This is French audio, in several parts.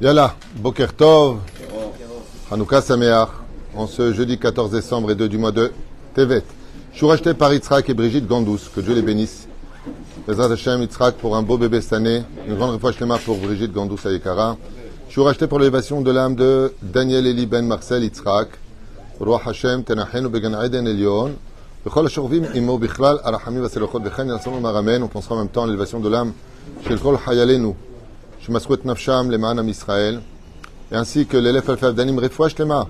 Yalla, Boker Tov, Hanouka Sameach, en ce jeudi 14 décembre et 2 du mois de Tevet. Je suis racheté par Yitzhak et Brigitte Gandous, que Dieu les bénisse. Bezrat Hashem Yitzhak pour un beau bébé cette année, une grande réfouach pour Brigitte Gandous Ayekara. Je suis racheté pour l'élévation de l'âme de Daniel Eli Ben Marcel Yitzhak. Roi Hashem, Tenachenu Began Eden Elion. בכל השוכבים עמו בכלל, הרחמים והסלחות וכן יעשנו מרמן, on pensera en même temps à l'élévation de l'âme של כל חיילינו, Shmaswet Nafsham, Leman Israël, et ainsi que l'élève Alfaf Danim Refouach Lema,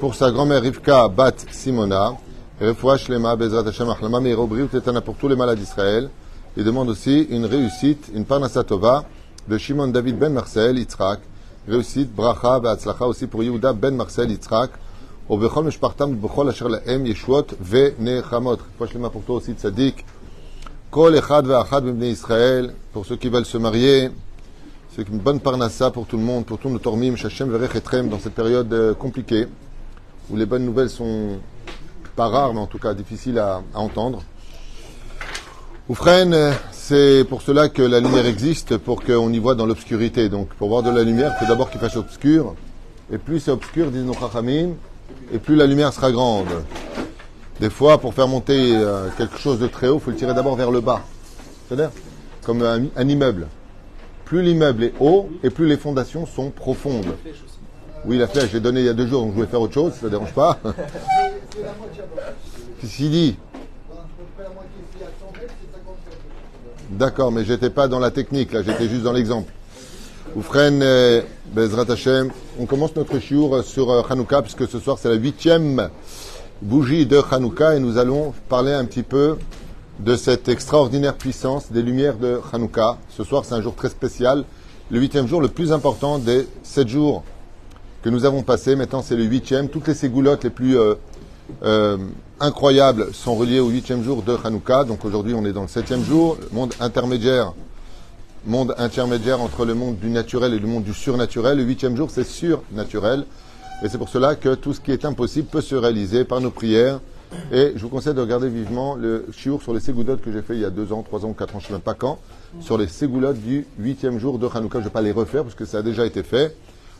pour sa grand-mère Rivka Bat Simona, Refouach Lema, Bezrat Hashem Achlama, Meirobriut Tetana pour tous les malades d'Israël. Il demande aussi une réussite, une parnassatova de Shimon David Ben Marcel Yitzhak, réussite, bracha, Atzlacha aussi pour Yehuda Ben Marcel Yitzhak, au Bechol Meshpartam, Bechol Asher Laem, Yeshuot, Ve Nechamot. Refouach Lema pour toi aussi, Tzadik. Kol Echad Ve'achad Israël, pour ceux qui veulent se marier c'est une bonne parnassa pour tout le monde, pour tous nos tormim, Shachem verech dans cette période euh, compliquée, où les bonnes nouvelles sont pas rares, mais en tout cas difficiles à, à entendre. Oufren, c'est pour cela que la lumière existe, pour qu'on y voit dans l'obscurité. Donc, pour voir de la lumière, il faut d'abord qu'il fasse obscur. Et plus c'est obscur, disent nos chachamim, et plus la lumière sera grande. Des fois, pour faire monter euh, quelque chose de très haut, il faut le tirer d'abord vers le bas. C'est-à-dire comme un immeuble. Plus l'immeuble est haut et plus les fondations sont profondes. Oui, la flèche, j'ai donné il y a deux jours, donc je voulais faire autre chose, ça ne dérange pas. Qu'est-ce qu'il dit D'accord, mais j'étais pas dans la technique, là, j'étais juste dans l'exemple. Oufren euh, Bezrat Hashem, on commence notre chiour sur euh, Hanouka, puisque ce soir c'est la huitième bougie de Hanouka, et nous allons parler un petit peu de cette extraordinaire puissance des lumières de Hanouka. Ce soir c'est un jour très spécial, le huitième jour le plus important des sept jours que nous avons passés. Maintenant c'est le huitième, toutes les ségoulottes les plus euh, euh, incroyables sont reliées au huitième jour de Hanouka. Donc aujourd'hui on est dans le septième jour, le monde intermédiaire monde intermédiaire entre le monde du naturel et le monde du surnaturel. Le huitième jour, c'est surnaturel. Et c'est pour cela que tout ce qui est impossible peut se réaliser par nos prières. Et je vous conseille de regarder vivement le chiour sur les ségoulottes que j'ai fait il y a deux ans, trois ans, quatre ans, je ne sais même pas quand, sur les ségoulottes du huitième jour de Hanouka. Je ne vais pas les refaire parce que ça a déjà été fait.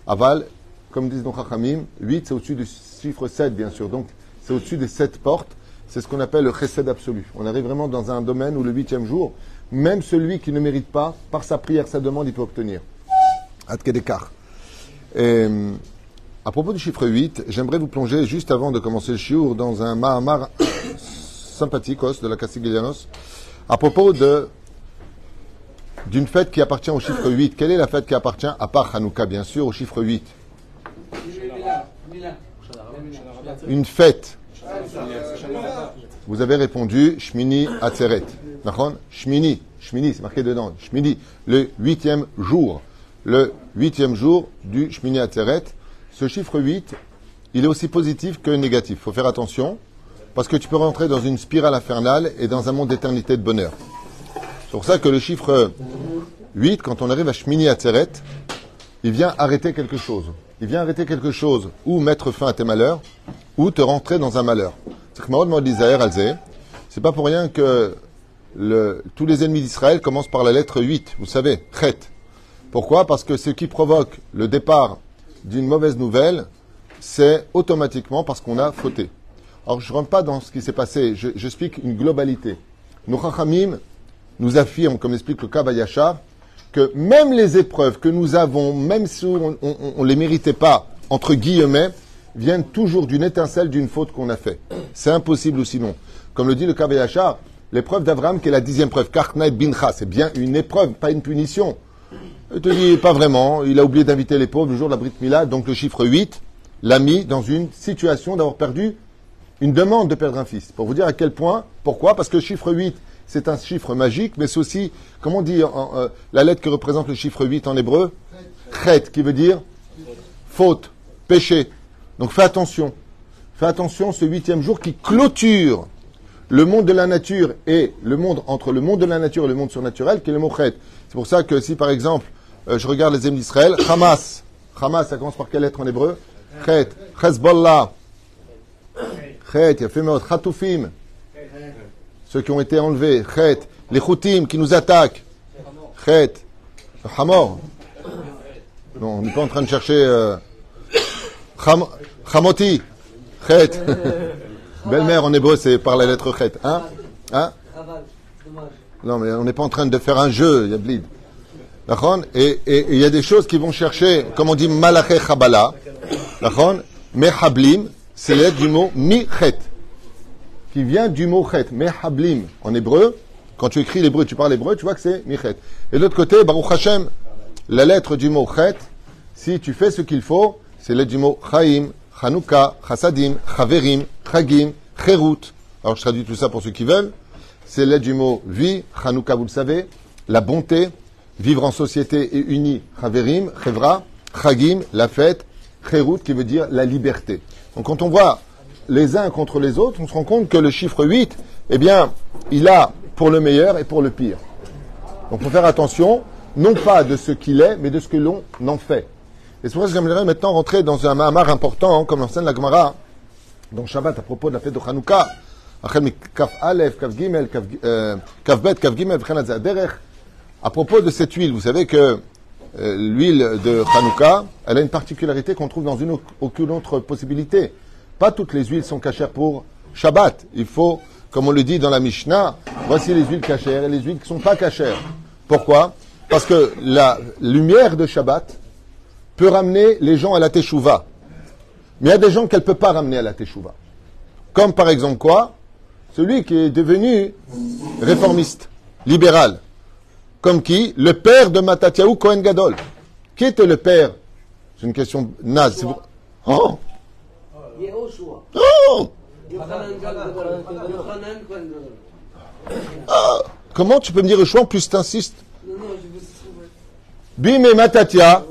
Aval, comme disent nos Chachamim, 8 c'est au-dessus du chiffre 7 bien sûr. Donc c'est au-dessus des sept portes. C'est ce qu'on appelle le chesed absolu. On arrive vraiment dans un domaine où le huitième jour, même celui qui ne mérite pas, par sa prière, sa demande, il peut obtenir. Adkedekar. À propos du chiffre 8, j'aimerais vous plonger juste avant de commencer le chiour dans un Mahamar sympathique de la Castiglianos à propos d'une fête qui appartient au chiffre 8. Quelle est la fête qui appartient, à part Hanouka bien sûr, au chiffre 8 Une fête. Vous avez répondu Shmini Atzeret. Shmini, Shmini, c'est marqué dedans. Shmini, le huitième jour. Le huitième jour du Shmini Atzeret. Ce chiffre 8, il est aussi positif que négatif. Il faut faire attention, parce que tu peux rentrer dans une spirale infernale et dans un monde d'éternité de bonheur. C'est pour ça que le chiffre 8, quand on arrive à Shmini Atzeret, il vient arrêter quelque chose. Il vient arrêter quelque chose, ou mettre fin à tes malheurs, ou te rentrer dans un malheur. C'est que c'est pas pour rien que tous les ennemis d'Israël commencent par la lettre 8, vous savez, Chet. Pourquoi? Parce que ce qui provoque le départ d'une mauvaise nouvelle, c'est automatiquement parce qu'on a fauté. Alors je ne rentre pas dans ce qui s'est passé, j'explique une globalité. Nos Chachamim nous affirment, comme explique le Kabayasha, que même les épreuves que nous avons, même si on ne les méritait pas, entre guillemets, viennent toujours d'une étincelle d'une faute qu'on a fait. C'est impossible ou sinon. Comme le dit le Kabayasha, L'épreuve d'Abraham, qui est la dixième preuve, c'est bien une épreuve, pas une punition. Il te dit, pas vraiment, il a oublié d'inviter les pauvres le jour de la Brit Mila, donc le chiffre 8 l'a mis dans une situation d'avoir perdu une demande de perdre un fils. Pour vous dire à quel point, pourquoi Parce que le chiffre 8, c'est un chiffre magique, mais c'est aussi, comment dire, euh, la lettre que représente le chiffre 8 en hébreu? Chet, qui veut dire faute, péché. Donc fais attention. Fais attention ce huitième jour qui clôture le monde de la nature et le monde entre le monde de la nature et le monde surnaturel, qui est le mot chet. C'est pour ça que si par exemple euh, je regarde les ennemis d'Israël, Hamas, Hamas, ça commence par quelle lettre en hébreu? Chet, Hezbollah, Chet, il y a fait Khatoufim, ceux qui ont été enlevés, Chet, les Houtim qui nous attaquent, Chet, Hamor, Non, on n'est pas en train de chercher. Euh, Cham, chamoti. Chet. Belle-mère en hébreu, c'est par la lettre chet. Hein? Hein? Non, mais on n'est pas en train de faire un jeu, il y a blid. D'accord Et il y a des choses qui vont chercher, comme on dit malaché chabala. Mehablim, c'est l'aide du mot mi-chet. Qui vient du mot chet. Mehablim, en hébreu. Quand tu écris l'hébreu, tu parles hébreu, tu vois que c'est mi-chet. Et de l'autre côté, Baruch Hashem, la lettre du mot chet, si tu fais ce qu'il faut, c'est l'aide du mot chaim, chanukah, chasadim, chaverim, chagim, cherut. Alors je traduis tout ça pour ceux qui veulent. C'est l'aide du mot vie, chanukah, vous le savez, la bonté, vivre en société et uni, chaverim, chevra, chagim, la fête, cherut, qui veut dire la liberté. Donc quand on voit les uns contre les autres, on se rend compte que le chiffre 8, eh bien, il a pour le meilleur et pour le pire. Donc il faut faire attention, non pas de ce qu'il est, mais de ce que l'on en fait. Et c'est pour ça que j'aimerais maintenant rentrer dans un Mahamar important, comme l'enseigne la Gemara, dans Shabbat, à propos de la fête de Hanouka, Kaf Aleph, Kaf Gimel, Kaf Bet, Kaf Gimel, à propos de cette huile, vous savez que euh, l'huile de Hanouka, elle a une particularité qu'on trouve dans une aucune autre possibilité. Pas toutes les huiles sont cachères pour Shabbat. Il faut, comme on le dit dans la Mishnah, voici les huiles cachères et les huiles qui ne sont pas cachères. Pourquoi? Parce que la lumière de Shabbat, peut ramener les gens à la teshuva. Mais il y a des gens qu'elle ne peut pas ramener à la teshuva. Comme par exemple quoi? Celui qui est devenu réformiste, libéral. Comme qui Le père de Matatiaou Cohen Gadol. Qui était le père C'est une question naze. Oh Oh ah, Comment tu peux me dire choix en plus t'insistes Bim et Matatia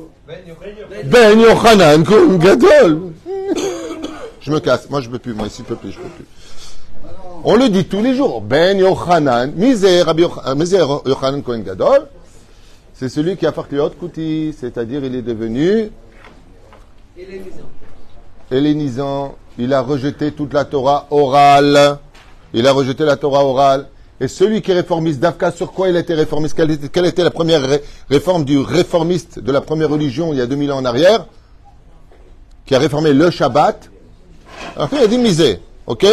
ben Yochanan Gadol. Je me casse. Moi, je peux plus. Moi, ici, je peux plus. Je peux plus. On le dit tous les jours. Ben Yochanan. Misère euh, Yochanan Kohen Gadol. C'est celui qui a fait Kliot Kouti. C'est-à-dire, il est devenu. Hellénisant. Il a rejeté toute la Torah orale. Il a rejeté la Torah orale. Et celui qui est réformiste, Dafka, sur quoi il était réformiste? Quelle était, la première réforme du réformiste de la première religion il y a 2000 ans en arrière? Qui a réformé le Shabbat Alors, il a dit misé, ok?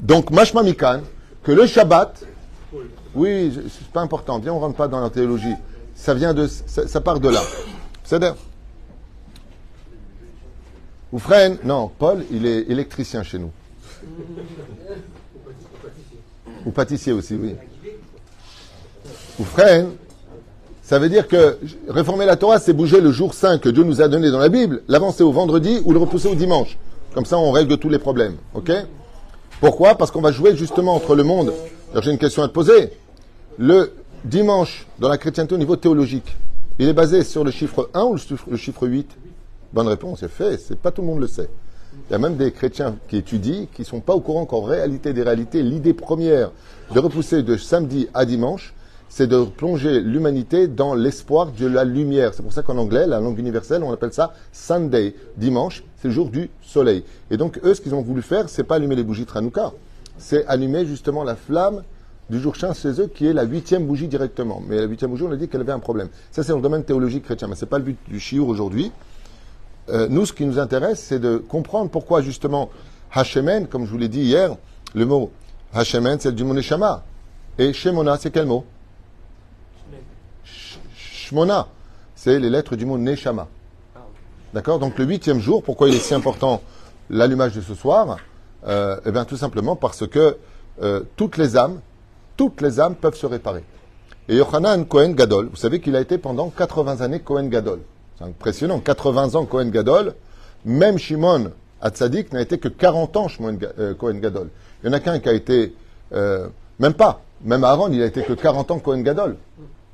Donc, Mashma Mikan, que le Shabbat, oui, c'est pas important, viens, on rentre pas dans la théologie. Ça vient de, ça, part de là. C'est-à-dire, ou non, Paul, il est électricien chez nous. Ou pâtissier aussi, oui. Ou freine, ça veut dire que réformer la Torah, c'est bouger le jour saint que Dieu nous a donné dans la Bible, l'avancer au vendredi ou le repousser au dimanche. Comme ça, on règle tous les problèmes. OK? Pourquoi? Parce qu'on va jouer justement entre le monde. J'ai une question à te poser. Le dimanche, dans la chrétienté au niveau théologique, il est basé sur le chiffre 1 ou le chiffre 8 Bonne réponse, c'est fait. C'est pas tout le monde le sait. Il y a même des chrétiens qui étudient, qui ne sont pas au courant qu'en réalité des réalités, l'idée première de repousser de samedi à dimanche, c'est de plonger l'humanité dans l'espoir de la lumière. C'est pour ça qu'en anglais, la langue universelle, on appelle ça Sunday. Dimanche, c'est le jour du soleil. Et donc, eux, ce qu'ils ont voulu faire, c'est pas allumer les bougies Tranouka, c'est allumer justement la flamme du jour saint chez eux, qui est la huitième bougie directement. Mais la huitième bougie, on a dit qu'elle avait un problème. Ça, c'est dans le domaine théologique chrétien, mais c'est pas le but du chiour aujourd'hui. Euh, nous, ce qui nous intéresse, c'est de comprendre pourquoi justement Hashemen, comme je vous l'ai dit hier, le mot Hashemen, c'est du mot Neshama. Et Shemona, c'est quel mot? Shmona, c'est les lettres du mot Neshama. D'accord Donc le huitième jour, pourquoi il est si important l'allumage de ce soir euh, Eh bien tout simplement parce que euh, toutes les âmes, toutes les âmes peuvent se réparer. Et Yochanan Cohen Gadol, vous savez qu'il a été pendant 80 années Cohen Gadol. C'est impressionnant. 80 ans Cohen Gadol. Même Shimon Hatzadik n'a été que 40 ans euh, Cohen Gadol. Il y en a qu'un qui a été, euh, même pas, même Aaron, il a été que 40 ans Cohen Gadol.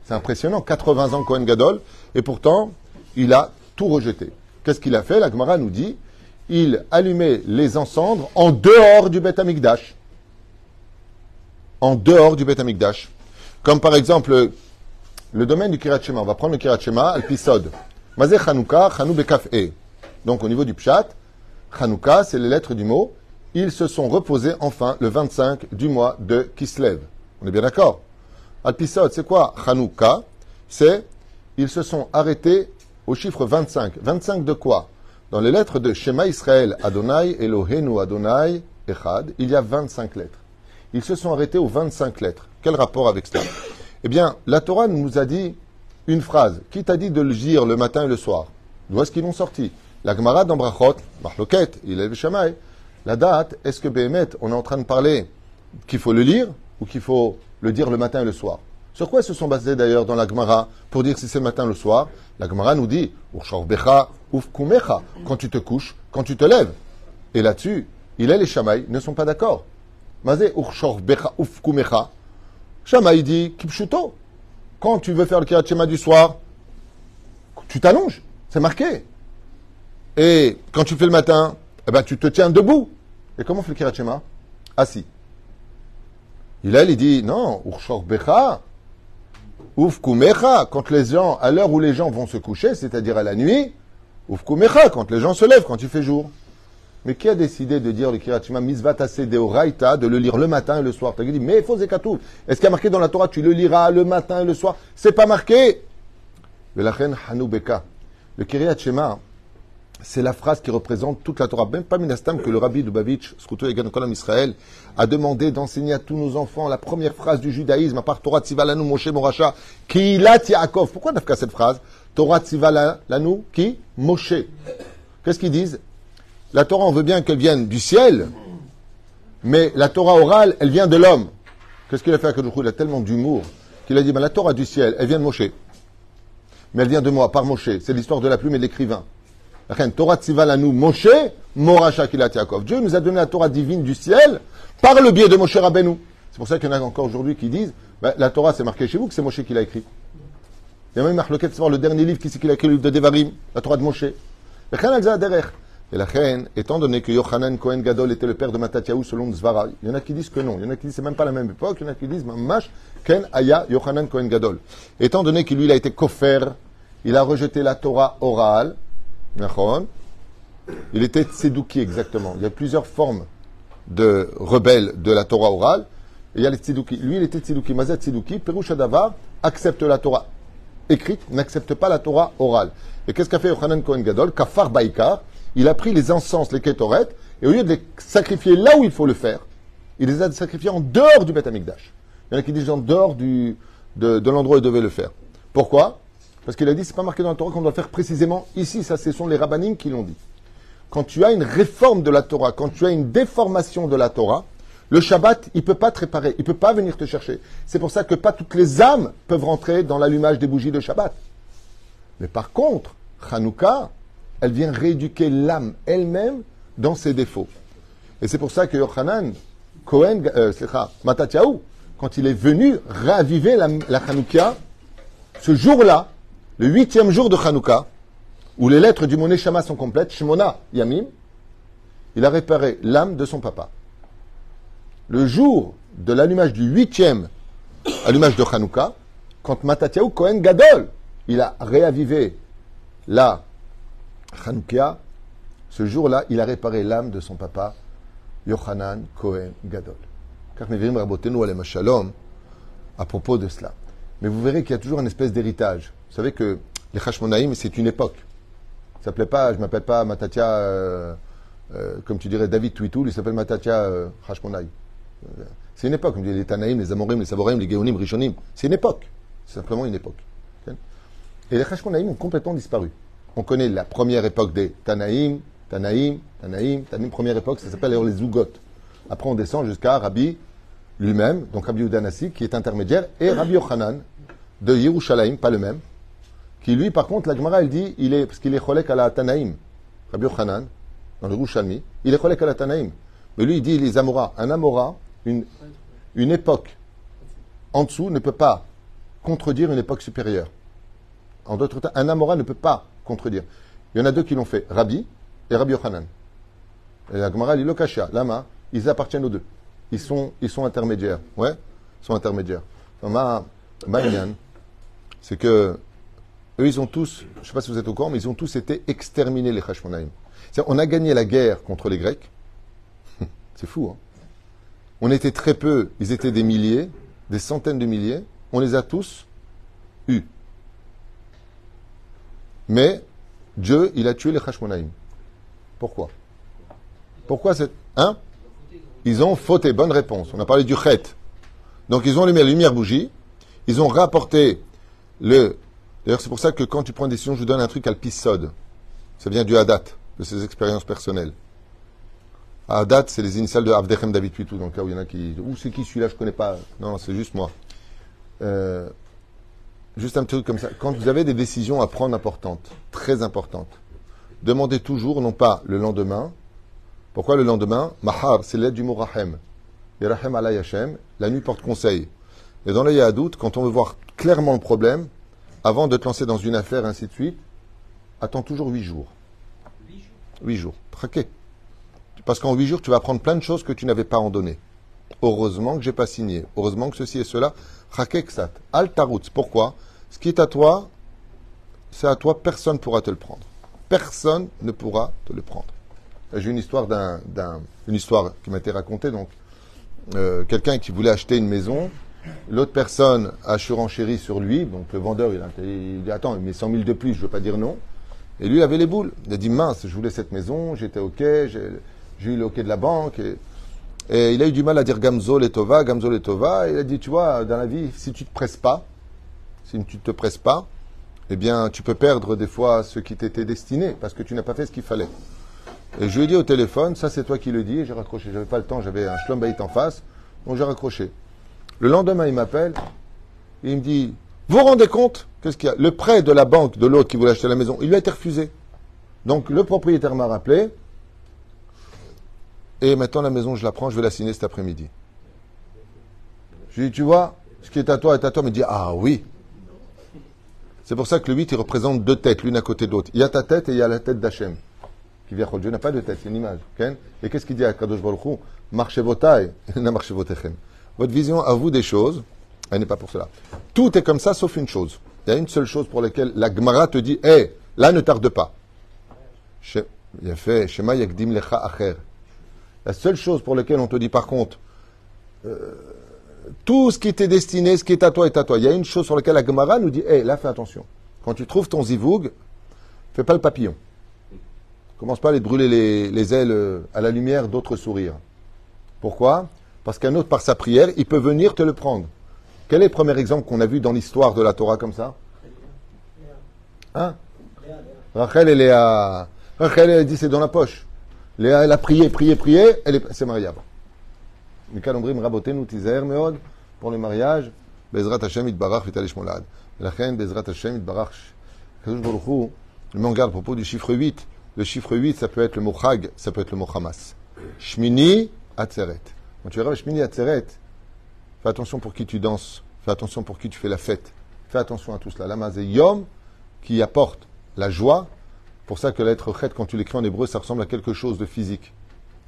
C'est impressionnant. 80 ans Cohen Gadol. Et pourtant, il a tout rejeté. Qu'est-ce qu'il a fait? La Gemara nous dit il allumait les encendres en dehors du Beth Amikdash. En dehors du Beth Amikdash. Comme par exemple le domaine du Kirat On va prendre le Kirat Shema, Al-Pisod. Mazé Chanou E. Donc au niveau du Pshat, Chanukah, c'est les lettres du mot. Ils se sont reposés enfin le 25 du mois de Kislev. On est bien d'accord? Alpisod, c'est quoi Chanukah c'est ils se sont arrêtés au chiffre 25. 25 de quoi Dans les lettres de Shema Israël, Adonai, Elohenu, Adonai, Echad, il y a 25 lettres. Ils se sont arrêtés aux 25 lettres. Quel rapport avec cela Eh bien, la Torah nous a dit une phrase. Qui t'a dit de le dire le matin et le soir D'où est-ce qu'ils l'ont sorti La Gemara dans Brachot, Marloket, il est le. La date, est-ce que Behemet, on est en train de parler qu'il faut le lire ou qu'il faut le dire le matin et le soir Sur quoi ils se sont basés d'ailleurs dans la Gemara pour dire si c'est le matin ou le soir? La Gemara nous dit quand tu te couches, quand tu te lèves. Et là-dessus, il et les Shamaï ne sont pas d'accord. Mazé. Shamaï dit Kipshuto. Quand tu veux faire le Kirat du soir, tu t'allonges. C'est marqué. Et quand tu fais le matin, eh ben, tu te tiens debout. Et comment fait le Kirachema Assis. Il a, il dit, non, Urshor Becha, Ufkumecha, quand les gens, à l'heure où les gens vont se coucher, c'est-à-dire à la nuit, Ufkumecha, quand les gens se lèvent, quand il fait jour. Mais qui a décidé de dire le Kirachima Misvatase Deoraita, de le lire le matin et le soir? Tu dit, mais il faut Zekatou. Est-ce qu'il y a marqué dans la Torah, tu le liras le matin et le soir? C'est pas marqué. Le Hanubeka. Le c'est la phrase qui représente toute la Torah. Même pas Minastam que le rabbi Lubavitch, Skoutou Egan Kolam Israël, a demandé d'enseigner à tous nos enfants la première phrase du judaïsme, à part Torah Tzivalanu Moshe Moracha, la Yaakov. Pourquoi Nafka cette phrase? Torah Tzivalanu, qui? Moshe. Qu'est-ce qu'ils disent? La Torah, on veut bien qu'elle vienne du ciel, mais la Torah orale, elle vient de l'homme. Qu'est-ce qu'il a fait à Kadoujou Il a tellement d'humour qu'il a dit, ben, la Torah du ciel, elle vient de Moshe. Mais elle vient de moi, par Moshe. C'est l'histoire de la plume et de l'écrivain. Torah Tzivalanu Moshe, Moracha Kilat Yaakov. Dieu nous a donné la Torah divine du ciel par le biais de Moshe Rabbeinu. C'est pour ça qu'il y en a encore aujourd'hui qui disent ben, la Torah, c'est marqué chez vous que c'est Moshe qui l'a écrit. Il y a même Marloquet, c'est le dernier livre qui c'est qu'il a écrit, le livre de Devarim, la Torah de Moshe. Et la reine, étant donné que Yochanan Cohen Gadol était le père de Matatiaou selon Zvara, il y en a qui disent que non, il y en a qui disent c'est même pas la même époque, il y en a qui disent Mamash Ken Aya Yochanan Cohen Gadol. Étant donné que lui il a été kofer, il a rejeté la Torah orale, il était tsedouki exactement. Il y a plusieurs formes de rebelles de la Torah orale. il y a les tsedouki. Lui, il était tsedouki. Mazet tsedouki, Perushadavar, accepte la Torah écrite, n'accepte pas la Torah orale. Et qu'est-ce qu'a fait Yochanan Kohen Gadol? Kafar Baïkar, il a pris les encens, les ketoret, et au lieu de les sacrifier là où il faut le faire, il les a sacrifiés en dehors du Beth. Il y en a qui disent en dehors de, de l'endroit où il devait le faire. Pourquoi? Parce qu'il a dit, c'est pas marqué dans la Torah qu'on doit faire précisément ici. Ça, ce sont les rabbinim qui l'ont dit. Quand tu as une réforme de la Torah, quand tu as une déformation de la Torah, le Shabbat, il peut pas te réparer, il peut pas venir te chercher. C'est pour ça que pas toutes les âmes peuvent rentrer dans l'allumage des bougies de Shabbat. Mais par contre, Hanouka, elle vient rééduquer l'âme elle-même dans ses défauts. Et c'est pour ça que Yochanan, Cohen, euh, Matatiaou, quand il est venu raviver la, la ce jour-là, le huitième jour de Hanouka, où les lettres du Moné Shama sont complètes, Shemona Yamim, il a réparé l'âme de son papa. Le jour de l'allumage du huitième allumage de Hanouka, quand Matatiaou Kohen Gadol, il a réavivé la Hanouka, ce jour-là, il a réparé l'âme de son papa, Yochanan Kohen Gadol. Car nous Shalom à propos de cela. Mais vous verrez qu'il y a toujours une espèce d'héritage. Vous savez que les Hashmonaïm, c'est une époque. Ça s'appelait pas, je m'appelle pas Matatia, euh, euh, comme tu dirais David Twitou, il s'appelle Matatia euh, C'est une époque. Les Tanaïm, les Amorim, les Saborim, les Géonim, Rishonim. C'est une époque. C'est simplement une époque. Et les Hashmonaïm ont complètement disparu. On connaît la première époque des Tanaïm, Tanaïm, Tanaïm, Tanaïm, première époque, ça s'appelle les Zougot. Après, on descend jusqu'à Rabbi lui-même, donc Rabbi Udanasi, qui est intermédiaire, et Rabbi Yochanan de Yerushalayim, pas le même, qui lui, par contre, la Gemara, elle dit, il est, parce qu'il est cholek à la Tanaïm, Rabbi Yochanan, dans le Rouchalmi, il est cholek à la Tanaïm. Mais lui, il dit, les Amora, un Amora, une, époque en dessous ne peut pas contredire une époque supérieure. En d'autres termes, un Amora ne peut pas contredire. Il y en a deux qui l'ont fait, Rabbi et Rabbi Yochanan. Et la Gemara, dit, Lokashia, Lama, ils appartiennent aux deux. Ils sont, ils sont intermédiaires. Ouais, ils sont intermédiaires. Ma, c'est que eux, ils ont tous, je ne sais pas si vous êtes au courant, mais ils ont tous été exterminés, les Hashmonaïm. On a gagné la guerre contre les Grecs. C'est fou, hein On était très peu, ils étaient des milliers, des centaines de milliers. On les a tous eus. Mais Dieu, il a tué les Hashmonaïm. Pourquoi? Pourquoi c'est. Hein? Ils ont fauté. Bonne réponse. On a parlé du Chet. Donc ils ont allumé la lumière bougie. Ils ont rapporté le. D'ailleurs, c'est pour ça que quand tu prends une décision, je vous donne un truc al-Pisod. Ça vient du Hadat, de ses expériences personnelles. Hadat, c'est les initiales de Avdechem David Pitou, dans le cas où il y en a qui. Où c'est qui celui-là Je connais pas. Non, c'est juste moi. Euh, juste un petit truc comme ça. Quand vous avez des décisions à prendre importantes, très importantes, demandez toujours, non pas le lendemain. Pourquoi le lendemain? Mahar, c'est l'aide du mot Rahem. Rahem alay Hashem, la nuit porte conseil. Et dans le Yahadout, quand on veut voir clairement le problème, avant de te lancer dans une affaire, ainsi de suite, attends toujours huit jours. Huit jours. Traqué. Parce qu'en huit jours, tu vas apprendre plein de choses que tu n'avais pas en donné. Heureusement que j'ai pas signé. Heureusement que ceci et cela. Pourquoi? Ce qui est à toi, c'est à toi, personne ne pourra te le prendre. Personne ne pourra te le prendre. J'ai une histoire d'un, une histoire qui m'a été racontée. Donc, euh, quelqu'un qui voulait acheter une maison, l'autre personne a surenchéri sur lui. Donc, le vendeur, il, a, il dit Attends, il met 100 000 de plus, je ne veux pas dire non. Et lui, avait les boules. Il a dit Mince, je voulais cette maison, j'étais OK, j'ai, eu le OK de la banque. Et, il a eu du mal à dire Gamzo Letova, Gamzo Letova. Et il a dit, tu vois, dans la vie, si tu ne te presses pas, si tu ne te presses pas, eh bien, tu peux perdre des fois ce qui t'était destiné parce que tu n'as pas fait ce qu'il fallait. Et je lui ai dit au téléphone, ça c'est toi qui le dis, et j'ai raccroché. J'avais pas le temps, j'avais un schlombaït en face, donc j'ai raccroché. Le lendemain, il m'appelle, il me dit, vous vous rendez compte Qu'est-ce qu'il y a? Le prêt de la banque de l'autre qui voulait acheter la maison, il lui a été refusé. Donc le propriétaire m'a rappelé, et maintenant, la maison, je la prends, je vais la signer cet après-midi. Je lui dis, tu vois, ce qui est à toi est à toi. Il me dit, ah oui. C'est pour ça que le 8, il représente deux têtes, l'une à côté de l'autre. Il y a ta tête et il y a la tête d'Hachem. Qui vient Dieu n'a pas de tête, c'est une image. Et qu'est-ce qu'il dit à Kadosh Baruch Marchez vos tailles, marchez vos Votre vision à vous des choses, elle n'est pas pour cela. Tout est comme ça, sauf une chose. Il y a une seule chose pour laquelle la Gemara te dit, hé, là ne tarde pas. Il a fait, Shema Yakdim Lecha Acher. La seule chose pour laquelle on te dit par contre, euh, tout ce qui était destiné, ce qui est à toi est à toi. Il y a une chose sur laquelle la Gemara nous dit, hé, là fais attention. Quand tu trouves ton zivoug, fais pas le papillon. Commence pas à aller brûler les, ailes euh, à la lumière d'autres sourires. Pourquoi? Parce qu'un autre, par sa prière, il peut venir te le prendre. Quel est le premier exemple qu'on a vu dans l'histoire de la Torah comme ça Hein Rachel, elle est. Rachel, elle dit c'est dans la poche. Léa, elle a prié, prié, prié, elle est... c'est mariable. Mikal Ombrim Rabotenu Tizer Meod pour le mariage. Bezrat Hashem Itbarach Vitalish Molad. La Bezrat Hashem le à propos du chiffre 8. Le chiffre 8, ça peut être le mot Chag, ça peut être le mot Hamas. Shmini Atzeret. Quand tu verras Shmini Atzeret, fais attention pour qui tu danses, fais attention pour qui tu fais la fête, fais attention à tout cela. Lama Yom, qui apporte la joie, pour ça que la lettre Chet, quand tu l'écris en hébreu, ça ressemble à quelque chose de physique.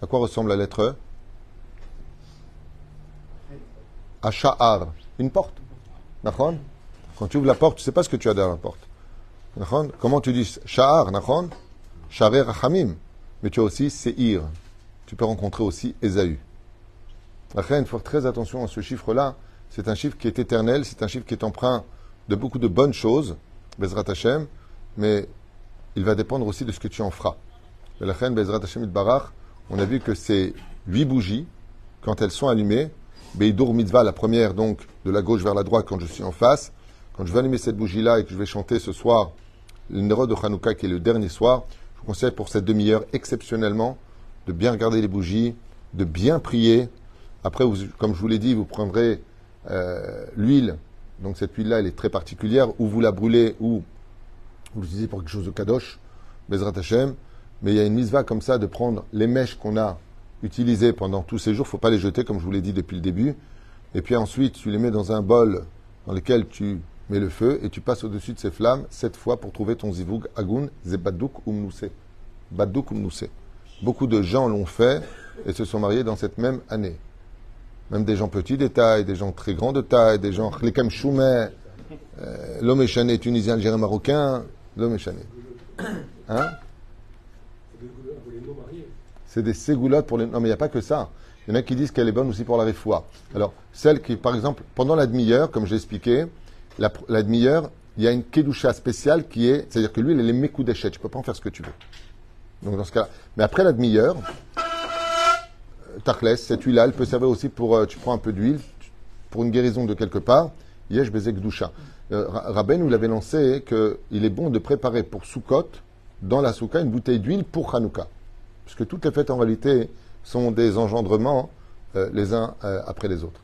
À quoi ressemble la lettre? E À Sha'ar, une porte. Quand tu ouvres la porte, tu ne sais pas ce que tu as derrière la porte. Comment tu dis Sha'ar, Sharer Rachamim. Mais tu as aussi Seir. Tu peux rencontrer aussi Esaü. Il faut faire très attention à ce chiffre-là. C'est un chiffre qui est éternel, c'est un chiffre qui est empreint de beaucoup de bonnes choses, Bezrat Hashem, mais il va dépendre aussi de ce que tu en feras. On a vu que ces huit bougies, quand elles sont allumées, Beidur Mitzvah, la première donc de la gauche vers la droite quand je suis en face, quand je vais allumer cette bougie-là et que je vais chanter ce soir le Nero de Hanouka qui est le dernier soir, je vous conseille pour cette demi-heure exceptionnellement de bien regarder les bougies, de bien prier. Après, comme je vous l'ai dit, vous prendrez euh, l'huile, donc cette huile-là elle est très particulière, ou vous la brûlez ou vous l'utilisez pour quelque chose de kadosh, Bezrat Hashem, mais il y a une misva comme ça de prendre les mèches qu'on a utilisées pendant tous ces jours, il ne faut pas les jeter comme je vous l'ai dit depuis le début, et puis ensuite tu les mets dans un bol dans lequel tu mets le feu et tu passes au-dessus de ces flammes sept fois pour trouver ton zivoug agun zebadouk umnouse. Badouk. Beaucoup de gens l'ont fait et se sont mariés dans cette même année. Même des gens petits de taille, des gens très grands de taille, des gens les Choumet, euh, l'homme échané tunisien, algérien, marocain, l'homme échané. Hein? C'est des ségoulottes pour les. Non, mais il n'y a pas que ça. Il y en a qui disent qu'elle est bonne aussi pour la réfoua. Alors, celle qui, par exemple, pendant la demi-heure, comme j'ai expliqué, la, demi-heure, il y a une kedusha spéciale qui est, c'est-à-dire que l'huile, elle est mekudeshet, tu peux pas en faire ce que tu veux. Donc dans ce cas mais après la demi-heure, Tachles, cette huile-là, elle peut servir aussi pour, euh, tu prends un peu d'huile, pour une guérison de quelque part, yesh bezek doucha. Euh, Rabben nous l'avait lancé qu'il est bon de préparer pour Sukkot, dans la souka, une bouteille d'huile pour Hanouka. Puisque toutes les fêtes en réalité sont des engendrements euh, les uns euh, après les autres.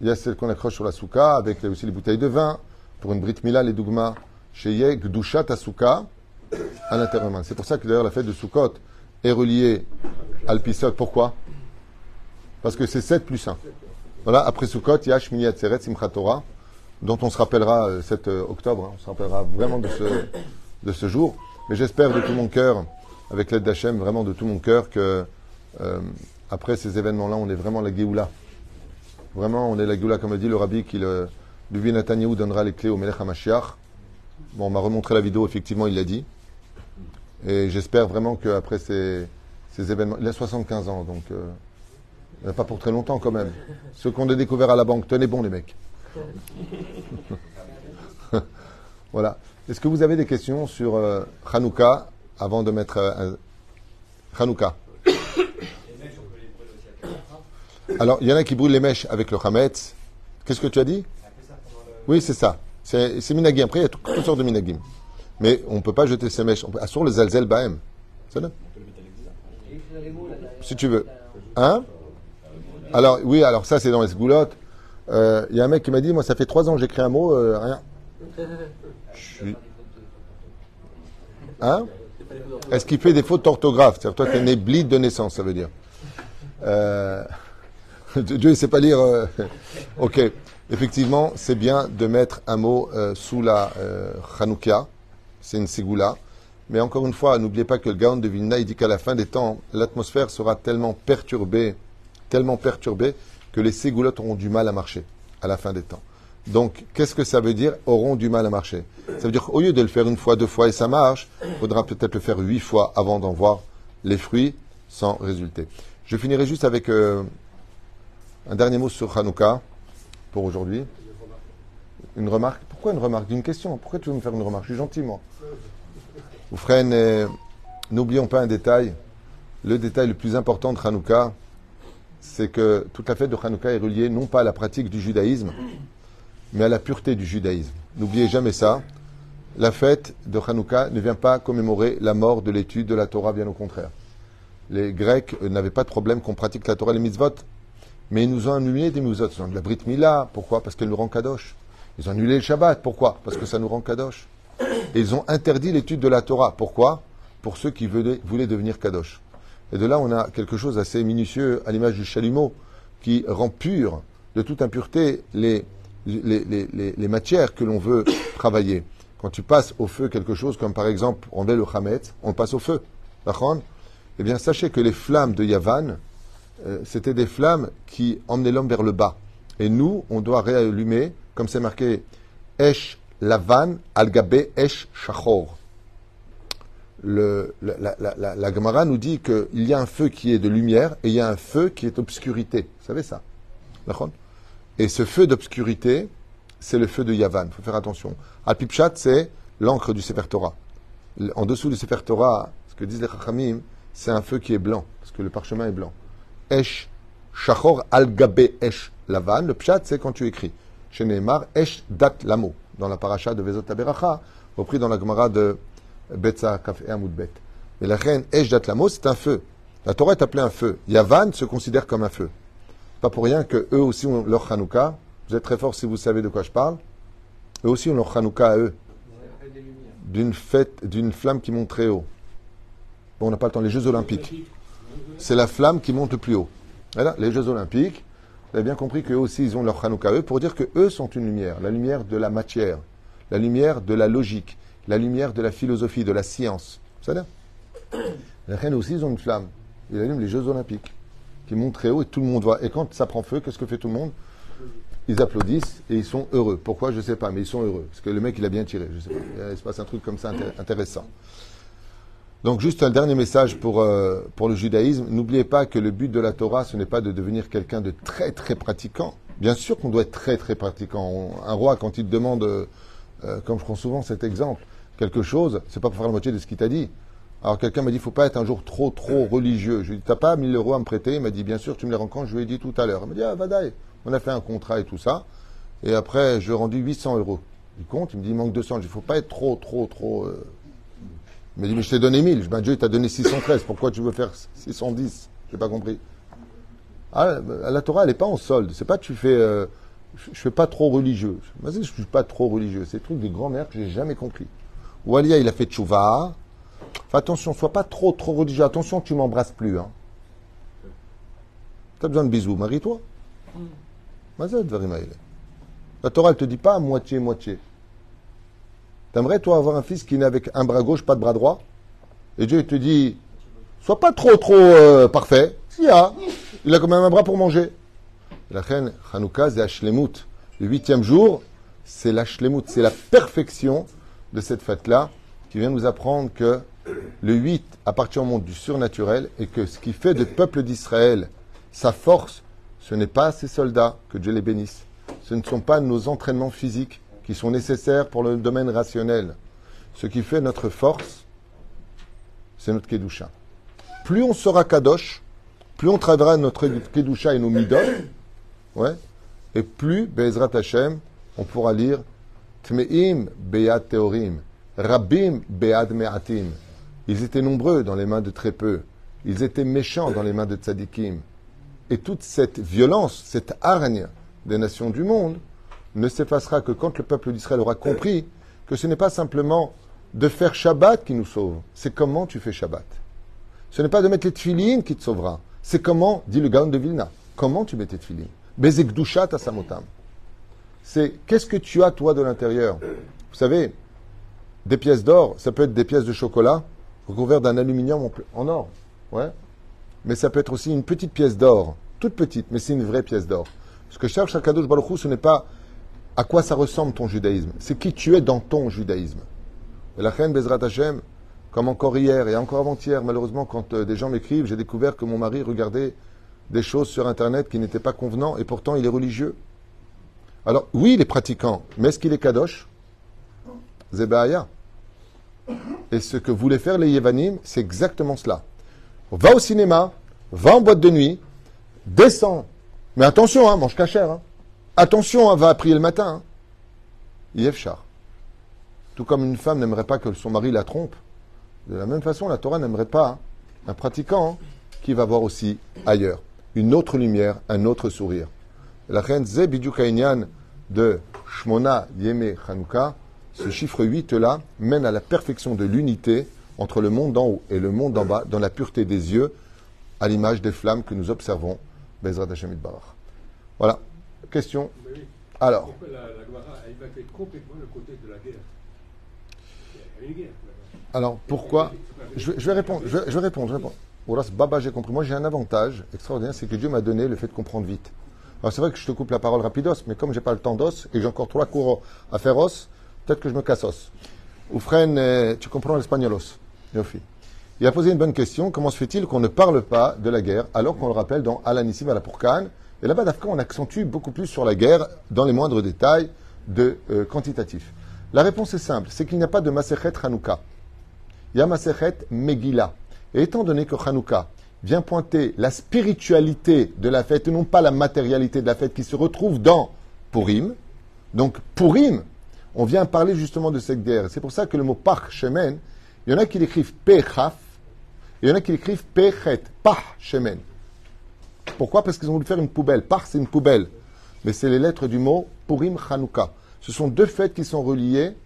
Il y a celle qu'on accroche sur la souka, avec aussi les bouteilles de vin, pour une Brit Mila, les Dougma, chez Yeg, Gdushat Asuka, à l'intérieur. C'est pour ça que d'ailleurs la fête de Sukkot est reliée à l'Pisot. Pourquoi? Parce que c'est 7 plus 1. Voilà, après Sukkot, il y a Shmini Atzeret, Simchat Torah, dont on se rappellera 7 euh, octobre, hein. on se rappellera vraiment de ce, de ce jour. Mais j'espère de tout mon cœur, avec l'aide d'Hachem, vraiment de tout mon cœur, que euh, après ces événements-là, on est vraiment la Géoula. Vraiment, on est la Géoula, comme a dit le rabbi, qui le, Netanyahu donnera les clés au Melech HaMashiach. Bon, on m'a remontré la vidéo, effectivement, il l'a dit. Et j'espère vraiment qu'après ces, ces événements, il a 75 ans, donc euh, pas pour très longtemps quand même. Ceux qu'on a découvert à la banque, tenez bon les mecs. voilà. Est-ce que vous avez des questions sur euh, Hanouka avant de mettre euh, Hanouka? Alors, il y en a qui brûlent les mèches avec le Hametz. Qu'est-ce que tu as dit? Oui, c'est ça. C'est Minagim. Après, il y a toutes sortes de Minagim. Mais on ne peut pas jeter ces mèches. Peut, sur le. C'est là Si tu veux. Hein? Alors, oui, alors ça, c'est dans les goulottes. Euh, il y a un mec qui m'a dit, moi, ça fait trois ans que j'écris un mot, euh, rien. Hein? Est-ce qu'il fait des fautes d'orthographe? C'est-à-dire, toi, tu es né blide de naissance, ça veut dire. Euh, Dieu ne sait pas lire. ok. Effectivement, c'est bien de mettre un mot sous la Hanoukia. C'est une ségoula. Mais encore une fois, n'oubliez pas que le Gaon de Vilna, il dit qu'à la fin des temps, l'atmosphère sera tellement perturbée, tellement perturbée, que les ségoulottes auront du mal à marcher à la fin des temps. Donc, qu'est-ce que ça veut dire auront du mal à marcher? Ça veut dire qu'au lieu de le faire une fois, deux fois et ça marche, il faudra peut-être le faire huit fois avant d'en voir les fruits sans résulter. Je finirai juste avec euh, un dernier mot sur Hanouka pour aujourd'hui. Une remarque? Pourquoi une remarque? D'une question Pourquoi tu veux me faire une remarque? Je suis gentil, moi. N'oublions pas un détail. Le détail le plus important de Hanouka, c'est que toute la fête de Hanouka est reliée non pas à la pratique du judaïsme, mais à la pureté du judaïsme. N'oubliez jamais ça. La fête de Hanouka ne vient pas commémorer la mort de l'étude de la Torah, bien au contraire. Les Grecs n'avaient pas de problème qu'on pratique la Torah et les mitzvot, mais ils nous ont annulé des mitzvot. Ils ont de la Brit Mila, pourquoi? Parce qu'elle nous rend kadosh. Ils ont annulé le Shabbat, pourquoi? Parce que ça nous rend kadosh. Ils ont interdit l'étude de la Torah, pourquoi? Pour ceux qui voulaient, devenir kadosh. Et de là, on a quelque chose d'assez minutieux à l'image du chalumeau qui rend pur de toute impureté les, les, matières que l'on veut travailler. Quand tu passes au feu quelque chose comme par exemple on met le chamet, on passe au feu. Eh bien, sachez que les flammes de Yavan, euh, c'était des flammes qui emmenaient l'homme vers le bas. Et nous, on doit réallumer, comme c'est marqué, Esh Lavan al-Gabé Esh Shachor la, la, Gemara nous dit qu'il y a un feu qui est de lumière et il y a un feu qui est obscurité. Vous savez ça? Et ce feu d'obscurité, c'est le feu de Yavan. Il faut faire attention. Al-Pipchat, c'est l'encre du Sefer Torah. En dessous du Sefer Torah, ce que disent les Chachamim, c'est un feu qui est blanc, parce que le parchemin est blanc. Esh, Shachor al-Gabe Esh Lavan. Le Pshat, c'est quand tu écris. Chez Neymar, Esh Dat Lamo, dans la paracha de Vezot Aberacha, repris dans la Gemara de Betza et Amoudbet. Mais la reine Lamo, c'est un feu. La Torah est appelée un feu. Yavan se considère comme un feu. Pas pour rien que eux aussi ont leur Hanouka. Vous êtes très fort si vous savez de quoi je parle. Eux aussi ont leur Hanouka à eux. D'une fête, d'une flamme qui monte très haut. Bon, on n'a pas le temps. Les Jeux Olympiques. C'est la flamme qui monte le plus haut. Voilà, les Jeux Olympiques. Vous avez bien compris qu'eux aussi, ils ont leur Hanouka eux pour dire que eux sont une lumière. La lumière de la matière. La lumière de la logique la lumière de la philosophie, de la science. Vous savez Les reines aussi, ils ont une flamme. Ils allument les Jeux Olympiques, qui montent très haut et tout le monde voit. Et quand ça prend feu, qu'est-ce que fait tout le monde? Ils applaudissent et ils sont heureux. Pourquoi? Je ne sais pas, mais ils sont heureux. Parce que le mec, il a bien tiré. Il se passe un truc comme ça intéressant. Donc juste un dernier message pour, euh, pour le judaïsme. N'oubliez pas que le but de la Torah, ce n'est pas de devenir quelqu'un de très très pratiquant. Bien sûr qu'on doit être très très pratiquant. Un roi, quand il demande euh, comme je prends souvent cet exemple, quelque chose, c'est pas pour faire la moitié de ce qu'il t'a dit. Alors quelqu'un m'a dit, faut pas être un jour trop, trop religieux. Je lui ai dit, t'as pas 1000 euros à me prêter? Il m'a dit, bien sûr, tu me les rends quand? Je lui ai dit tout à l'heure. Il m'a dit, ah, Vadaï. On a fait un contrat et tout ça. Et après, je lui ai rendu 800 euros. Il compte, il me dit, il manque 200. Je lui ai dit, faut pas être trop, trop, trop... euh. Il m'a dit, mais je t'ai donné 1000. Je dit, Dieu, il t'a donné 613. Pourquoi tu veux faire 610 J'ai pas compris. Ah, la Torah, elle n'est pas en solde. C'est pas tu fais. euh, je, je fais pas trop religieux. Vas-y, je suis pas trop religieux. C'est des trucs de grand-mère que j'ai jamais compris. Walia, il a fait tchouva. Fais attention, sois pas trop trop religieux. Attention, tu m'embrasses plus. Hein. T'as besoin de bisous, marie-toi. Haele. La Torah, elle te dit pas moitié moitié. T'aimerais toi avoir un fils qui naît avec un bras gauche, pas de bras droit, et Dieu il te dit, sois pas trop trop euh, parfait. S'il y a, il a quand même un bras pour manger. La reine Hanouka, c'est Hashlemut. Le huitième jour, c'est l'Hashlemut, c'est la perfection de cette fête-là qui vient nous apprendre que le 8 appartient au monde du surnaturel et que ce qui fait du peuple d'Israël sa force, ce n'est pas ses soldats, que Dieu les bénisse. Ce ne sont pas nos entraînements physiques qui sont nécessaires pour le domaine rationnel. Ce qui fait notre force, c'est notre Kedusha. Plus on sera Kadosh, plus on travaillera notre Kedusha et nos Midot, ouais, et plus, Bezrat Hashem, on pourra lire Tmeim Beyad Teorim, Rabbim Beyad Me'atim. Ils étaient nombreux dans les mains de très peu. Ils étaient méchants dans les mains de tzadikim. Et toute cette violence, cette hargne des nations du monde ne s'effacera que quand le peuple d'Israël aura compris que ce n'est pas simplement de faire Shabbat qui nous sauve, c'est comment tu fais Shabbat. Ce n'est pas de mettre les tefilines qui te sauvera, c'est comment, dit le Gaon de Vilna, comment tu mets tes tefilines. Bezekdushat asamotam. C'est qu'est-ce que tu as toi de l'intérieur. Vous savez, des pièces d'or, ça peut être des pièces de chocolat recouvertes d'un aluminium en or. Ouais. Mais ça peut être aussi une petite pièce d'or, toute petite, mais c'est une vraie pièce d'or. Ce que cherche Akadosh Baruch Hu, ce n'est pas à quoi ça ressemble ton judaïsme, c'est qui tu es dans ton judaïsme? La reine Bezrat Hashem, comme encore hier et encore avant-hier, malheureusement, quand euh, des gens m'écrivent, j'ai découvert que mon mari regardait des choses sur Internet qui n'étaient pas convenants et pourtant il est religieux. Alors, oui, il est pratiquant, mais est-ce qu'il est Kadosh? Zebaya. Et ce que voulaient faire les Yevanim, c'est exactement cela. Va au cinéma, va en boîte de nuit, descends. Mais attention, hein, mange cachère. Hein. Attention, hein, va prier le matin. Hein. Yefchar. Tout comme une femme n'aimerait pas que son mari la trompe, de la même façon, la Torah n'aimerait pas un pratiquant hein, qui va voir aussi ailleurs une autre lumière, un autre sourire. La reine Zebidoukainian de Shmona Yeme Chanukah, ce chiffre 8-là mène à la perfection de l'unité entre le monde d'en haut et le monde d'en bas, dans la pureté des yeux, à l'image des flammes que nous observons. Bezrat Hashem Yitbarach. Voilà. Question oui. Alors, Pourquoi la, la Gemara a évacué complètement le côté de la guerre Il y a une guerre. là-bas. alors pourquoi je vais, je vais répondre. Je vais, je vais répondre. Je. Voilà, ce baba, j'ai compris. Moi, j'ai un avantage extraordinaire, c'est que Dieu m'a donné le fait de comprendre vite. Alors, c'est vrai que je te coupe la parole rapidos, mais comme j'ai pas le temps d'os et j'ai encore trois cours à faire os, peut-être que je me casse os. Oufren, euh, tu comprends l'espagnol-os. Yofi. Il a posé une bonne question. Comment se fait-il qu'on ne parle pas de la guerre alors qu'on le rappelle dans Alanissim à la Pourkane Et là-bas, d'Afka, on accentue beaucoup plus sur la guerre dans les moindres détails de euh, quantitatif. La réponse est simple, c'est qu'il n'y a pas de Masechet Hanouka. Il y a Masechet Megillah. Et étant donné que Hanouka vient pointer la spiritualité de la fête et non pas la matérialité de la fête qui se retrouve dans Purim, donc Purim, on vient parler justement de cette guerre. C'est pour ça que le mot Pach Shemen, il y en a qui l'écrivent Pechaf, et il y en a qui l'écrivent Pechet, Pach Shemen. Pourquoi Parce qu'ils ont voulu faire une poubelle. Pach, c'est une poubelle. Mais c'est les lettres du mot Purim Hanouka. Ce sont deux fêtes qui sont reliées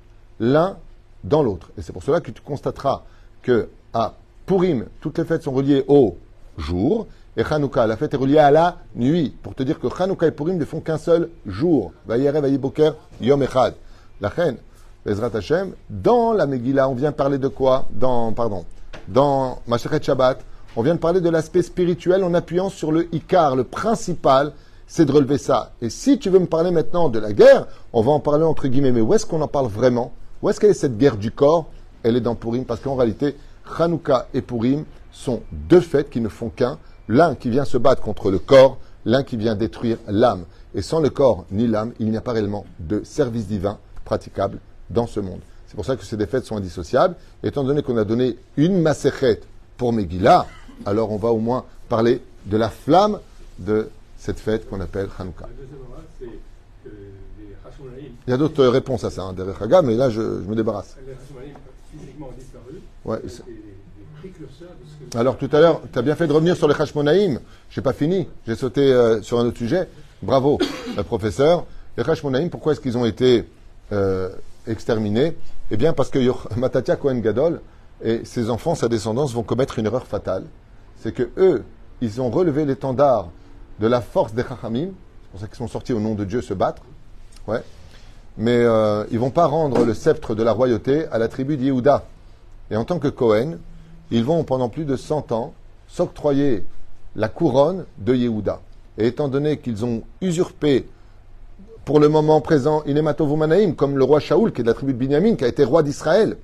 l'un dans l'autre. Et c'est pour cela que tu constateras que à Purim, toutes les fêtes sont reliées au jour, et Hanouka, la fête est reliée à la nuit, pour te dire que Hanouka et Purim ne font qu'un seul jour. Vayerev, Vayiboker, Yom Echad. La reine, Bezrat Hashem, dans la Megillah, on vient parler de quoi? Dans, pardon, dans Shabbat, on vient de parler de l'aspect spirituel en appuyant sur le Ikar, le principal, c'est de relever ça. Et si tu veux me parler maintenant de la guerre, on va en parler entre guillemets, mais où est-ce qu'on en parle vraiment? Où est-ce qu'elle est cette guerre du corps? Elle est dans Purim, parce qu'en réalité, Hanouka et Purim sont deux fêtes qui ne font qu'un, l'un qui vient se battre contre le corps, l'un qui vient détruire l'âme. Et sans le corps ni l'âme, il n'y a pas réellement de service divin praticable dans ce monde. C'est pour ça que ces fêtes sont indissociables. Étant donné qu'on a donné une Maserhet pour Megillah, alors on va au moins parler de la flamme de cette fête qu'on appelle Hanouka. Il y a d'autres réponses à ça, hein, derrière Haga, mais là je, je me débarrasse. Ouais. Alors tout à l'heure, tu as bien fait de revenir sur les Hashmonaïm. J'ai pas fini, j'ai sauté euh, sur un autre sujet. Bravo, le professeur. Les Hashmonaïm, pourquoi est-ce qu'ils ont été euh, exterminés? Eh bien parce que Matatia Cohen Gadol et ses enfants, sa descendance, vont commettre une erreur fatale. C'est que eux, ils ont relevé l'étendard de la force des Chachamim. C'est pour ça qu'ils sont sortis au nom de Dieu se battre. Mais euh, ils vont pas rendre le sceptre de la royauté à la tribu d'Yehuda. Et en tant que Cohen, ils vont pendant plus de 100 ans s'octroyer la couronne de Yehuda. Et étant donné qu'ils ont usurpé pour le moment présent Inematov comme le roi Shaoul, qui est de la tribu de Binyamin, qui a été roi d'Israël,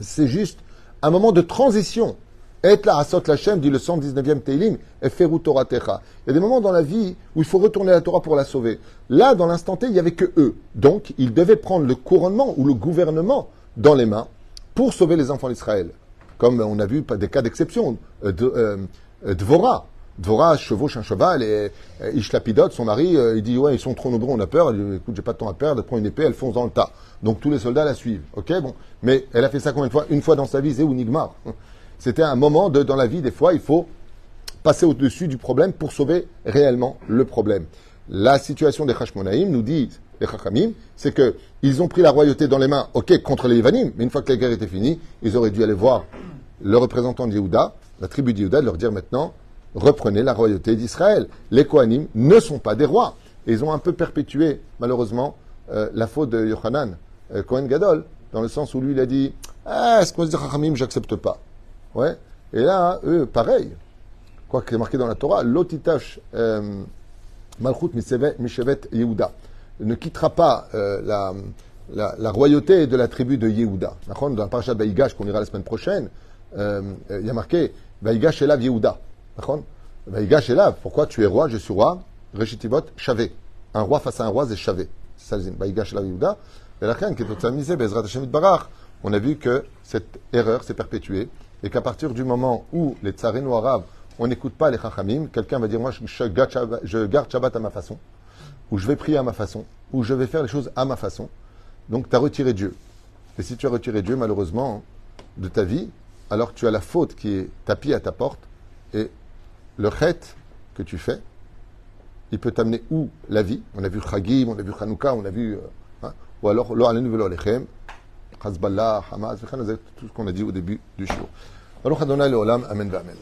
c'est juste un moment de transition. Et la asot Lachem, dit le 119e Teilim, et feru Torah techa. Il y a des moments dans la vie où il faut retourner à la Torah pour la sauver. Là, dans l'instant T, il n'y avait que eux. Donc, ils devaient prendre le couronnement ou le gouvernement dans les mains pour sauver les enfants d'Israël. Comme on a vu des cas d'exception. Euh, de- euh, chevauche un cheval et euh, Ishlapidot, son mari, euh, il dit Ouais, ils sont trop nombreux, on a peur. Elle dit Écoute, j'ai pas de temps à perdre, elle prend une épée, elle fonce dans le tas. Donc tous les soldats la suivent. Ok, bon. Mais elle a fait ça combien de fois? Une fois dans sa vie, c'est Nigmar. C'était un moment de, dans la vie, des fois, il faut passer au-dessus du problème pour sauver réellement le problème. La situation des Hashmonaïm nous dit, les Chachamim, c'est que ils ont pris la royauté dans les mains, ok, contre les Ivanim, mais une fois que la guerre était finie, ils auraient dû aller voir le représentant de la tribu de Yehuda, leur dire maintenant, reprenez la royauté d'Israël. Les Kohanim ne sont pas des rois. Ils ont un peu perpétué, malheureusement, euh, la faute de Yochanan, euh, Gadol, dans le sens où lui, il a dit, ah, ce qu'on dit Chachamim, j'accepte pas. Ouais. Et là, eux, pareil. Quoi qu'il est marqué dans la Torah, l'otitash euh, malchut mishevet Yehuda ne quittera pas euh, la, la, royauté de la tribu de Yehuda. Dans la parasha de Vaïgash qu'on ira la semaine prochaine, euh, il y a marqué Vaïgash Elav Yehuda. Vaïgash Elav, pourquoi tu es roi, je suis roi Reshitivot Shavé. Un roi face à un roi, c'est. C'est zin. Vaïgash Elav Yehuda. On a vu que cette erreur s'est perpétuée et qu'à partir du moment où les tsarino arabes, on n'écoute pas les chachamim, quelqu'un va dire moi je, garde Shabbat, à ma façon, ou je vais prier à ma façon, ou je vais faire les choses à ma façon. Donc tu as retiré Dieu. Et si tu as retiré Dieu, malheureusement, de ta vie, alors tu as la faute qui est tapie à ta porte, et le chet que tu fais, il peut t'amener où la vie? On a vu Chagim, on a vu Hanouka, on a vu. euh, hein, ou alors, lo alenu velo alechem, Hezbollah, Hamas, tout ce qu'on a dit au début du show. Baruch Adonai Leolam, Amen, Amen.